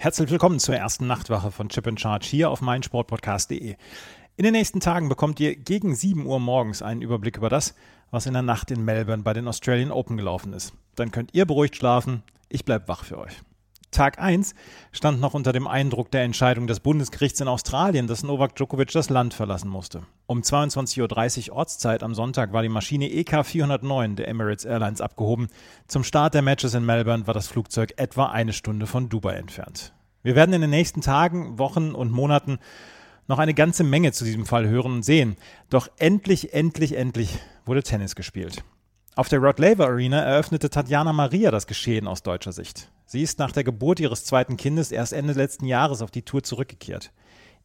Herzlich willkommen zur ersten Nachtwache von Chip and Charge hier auf meinsportpodcast.de. In den nächsten Tagen bekommt ihr gegen 7 Uhr morgens einen Überblick über das, was in der Nacht in Melbourne bei den Australian Open gelaufen ist. Dann könnt ihr beruhigt schlafen. Ich bleibe wach für euch. Tag 1 stand noch unter dem Eindruck der Entscheidung des Bundesgerichts in Australien, dass Novak Djokovic das Land verlassen musste. Um 22.30 Uhr Ortszeit am Sonntag war die Maschine EK 409 der Emirates Airlines abgehoben. Zum Start der Matches in Melbourne war das Flugzeug etwa eine Stunde von Dubai entfernt. Wir werden in den nächsten Tagen, Wochen und Monaten noch eine ganze Menge zu diesem Fall hören und sehen. Doch endlich, endlich, endlich wurde Tennis gespielt. Auf der Rod Laver Arena eröffnete Tatjana Maria das Geschehen aus deutscher Sicht. Sie ist nach der Geburt ihres zweiten Kindes erst Ende letzten Jahres auf die Tour zurückgekehrt.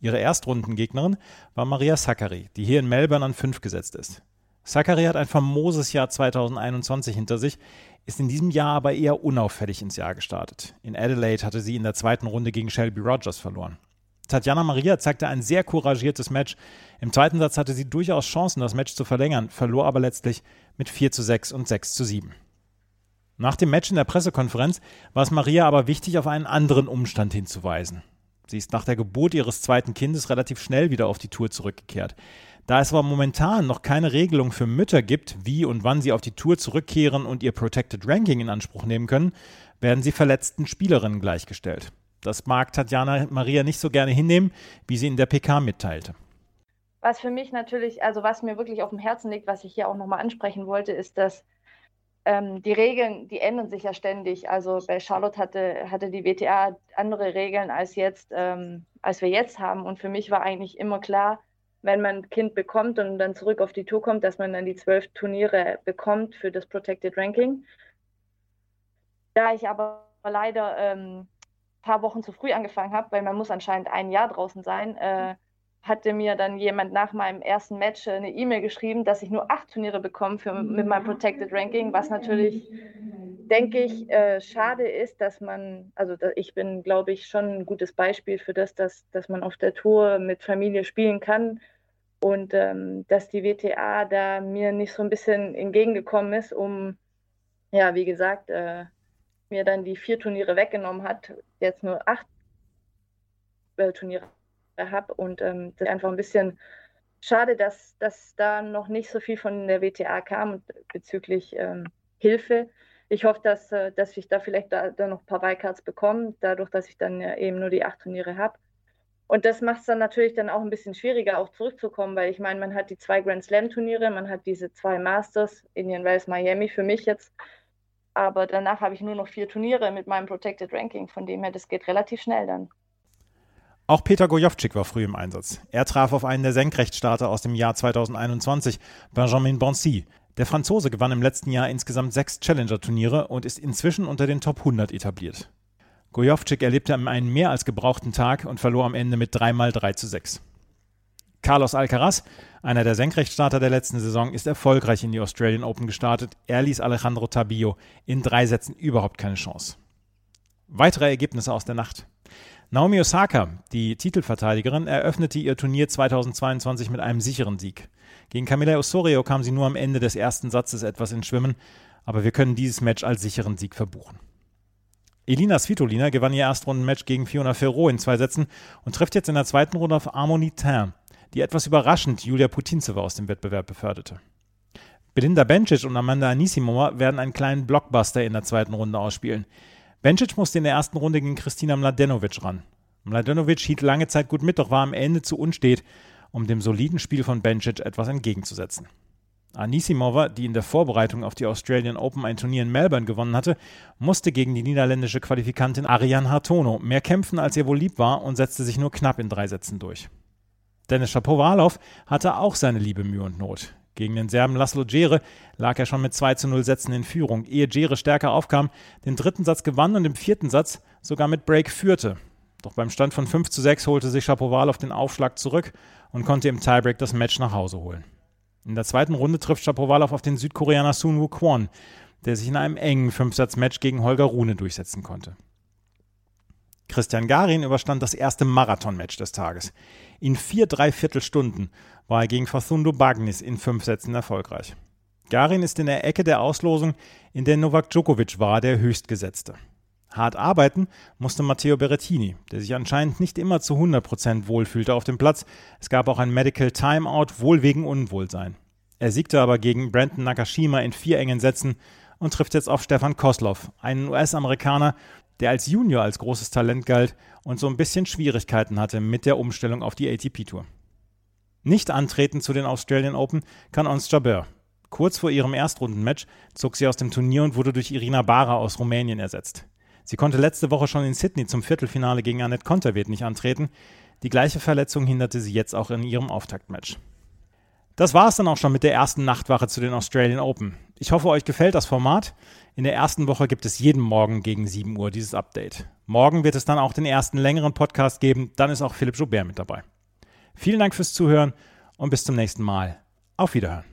Ihre Erstrundengegnerin war Maria Sakkari, die hier in Melbourne an fünf gesetzt ist. Sakkari hat ein famoses Jahr 2021 hinter sich, ist in diesem Jahr aber eher unauffällig ins Jahr gestartet. In Adelaide hatte sie in der zweiten Runde gegen Shelby Rogers verloren. Tatjana Maria zeigte ein sehr couragiertes Match. Im zweiten Satz hatte sie durchaus Chancen, das Match zu verlängern, verlor aber letztlich mit 4 zu 6 und 6 zu 7. Nach dem Match in der Pressekonferenz war es Maria aber wichtig, auf einen anderen Umstand hinzuweisen. Sie ist nach der Geburt ihres zweiten Kindes relativ schnell wieder auf die Tour zurückgekehrt. Da es aber momentan noch keine Regelung für Mütter gibt, wie und wann sie auf die Tour zurückkehren und ihr Protected Ranking in Anspruch nehmen können, werden sie verletzten Spielerinnen gleichgestellt. Das mag Tatjana Maria nicht so gerne hinnehmen, wie sie in der PK mitteilte. Was für mich natürlich, also was mir wirklich auf dem Herzen liegt, was ich hier auch nochmal ansprechen wollte, ist, dass ähm, die Regeln, die ändern sich ja ständig. Also bei Charlotte hatte, hatte die WTA andere Regeln als jetzt, ähm, als wir jetzt haben. Und für mich war eigentlich immer klar, wenn man ein Kind bekommt und dann zurück auf die Tour kommt, dass man dann die zwölf Turniere bekommt für das Protected Ranking. Da ich aber leider ähm, paar Wochen zu früh angefangen habe, weil man muss anscheinend ein Jahr draußen sein, äh, hatte mir dann jemand nach meinem ersten Match eine E-Mail geschrieben, dass ich nur acht Turniere bekomme für, mit meinem Protected Ranking, was natürlich, denke ich, äh, schade ist, dass man, also ich bin, glaube ich, schon ein gutes Beispiel für das, dass, dass man auf der Tour mit Familie spielen kann und ähm, dass die WTA da mir nicht so ein bisschen entgegengekommen ist, um, ja, wie gesagt, äh, mir dann die vier Turniere weggenommen hat, jetzt nur acht äh, Turniere habe. Und ähm, das ist einfach ein bisschen schade, dass, dass da noch nicht so viel von der WTA kam bezüglich ähm, Hilfe. Ich hoffe, dass, äh, dass ich da vielleicht da, da noch ein paar Wildcards bekomme, dadurch, dass ich dann ja eben nur die acht Turniere habe. Und das macht es dann natürlich dann auch ein bisschen schwieriger, auch zurückzukommen, weil ich meine, man hat die zwei Grand Slam Turniere, man hat diese zwei Masters, Indian Wells, Miami für mich jetzt aber danach habe ich nur noch vier Turniere mit meinem Protected Ranking. Von dem her, das geht relativ schnell dann. Auch Peter Gojovcik war früh im Einsatz. Er traf auf einen der Senkrechtstarter aus dem Jahr 2021, Benjamin Bonsi. Der Franzose gewann im letzten Jahr insgesamt sechs Challenger-Turniere und ist inzwischen unter den Top 100 etabliert. Gojovcik erlebte einen mehr als gebrauchten Tag und verlor am Ende mit 3 x 3 zu 6. Carlos Alcaraz, einer der Senkrechtstarter der letzten Saison, ist erfolgreich in die Australian Open gestartet. Er ließ Alejandro Tabillo in drei Sätzen überhaupt keine Chance. Weitere Ergebnisse aus der Nacht. Naomi Osaka, die Titelverteidigerin, eröffnete ihr Turnier 2022 mit einem sicheren Sieg. Gegen Camila Osorio kam sie nur am Ende des ersten Satzes etwas ins Schwimmen, aber wir können dieses Match als sicheren Sieg verbuchen. Elina Svitolina gewann ihr Erstrundenmatch gegen Fiona Ferro in zwei Sätzen und trifft jetzt in der zweiten Runde auf Harmonie Tin die etwas überraschend Julia Putintseva aus dem Wettbewerb beförderte. Belinda Bencic und Amanda Anisimova werden einen kleinen Blockbuster in der zweiten Runde ausspielen. Bencic musste in der ersten Runde gegen Kristina Mladenovic ran. Mladenovic hielt lange Zeit gut mit, doch war am Ende zu unstet, um dem soliden Spiel von Bencic etwas entgegenzusetzen. Anisimova, die in der Vorbereitung auf die Australian Open ein Turnier in Melbourne gewonnen hatte, musste gegen die niederländische Qualifikantin Ariane Hartono mehr kämpfen, als ihr wohl lieb war und setzte sich nur knapp in drei Sätzen durch. Dennis Shapovalov hatte auch seine liebe Mühe und Not. Gegen den Serben Laszlo Djere lag er schon mit 2 zu 0 Sätzen in Führung, ehe Djere stärker aufkam, den dritten Satz gewann und im vierten Satz sogar mit Break führte. Doch beim Stand von 5 zu 6 holte sich Shapovalov den Aufschlag zurück und konnte im Tiebreak das Match nach Hause holen. In der zweiten Runde trifft Shapovalov auf den Südkoreaner Sun Woo Kwon, der sich in einem engen Fünfsatz-Match gegen Holger Rune durchsetzen konnte. Christian Garin überstand das erste Marathon-Match des Tages. In vier Dreiviertelstunden war er gegen Fathundo Bagnis in fünf Sätzen erfolgreich. Garin ist in der Ecke der Auslosung, in der Novak Djokovic war, der Höchstgesetzte. Hart arbeiten musste Matteo Berrettini, der sich anscheinend nicht immer zu 100% wohlfühlte auf dem Platz. Es gab auch ein Medical Timeout, wohl wegen Unwohlsein. Er siegte aber gegen Brandon Nakashima in vier engen Sätzen und trifft jetzt auf Stefan Kosloff, einen US-Amerikaner, der als Junior als großes Talent galt und so ein bisschen Schwierigkeiten hatte mit der Umstellung auf die ATP-Tour. Nicht antreten zu den Australian Open kann Ons Jabeur. Kurz vor ihrem Erstrundenmatch zog sie aus dem Turnier und wurde durch Irina Bara aus Rumänien ersetzt. Sie konnte letzte Woche schon in Sydney zum Viertelfinale gegen Annette Konterweht nicht antreten. Die gleiche Verletzung hinderte sie jetzt auch in ihrem Auftaktmatch. Das war es dann auch schon mit der ersten Nachtwache zu den Australian Open. Ich hoffe, euch gefällt das Format. In der ersten Woche gibt es jeden Morgen gegen 7 Uhr dieses Update. Morgen wird es dann auch den ersten längeren Podcast geben. Dann ist auch Philipp Joubert mit dabei. Vielen Dank fürs Zuhören und bis zum nächsten Mal. Auf Wiederhören.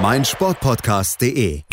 meinsportpodcast.de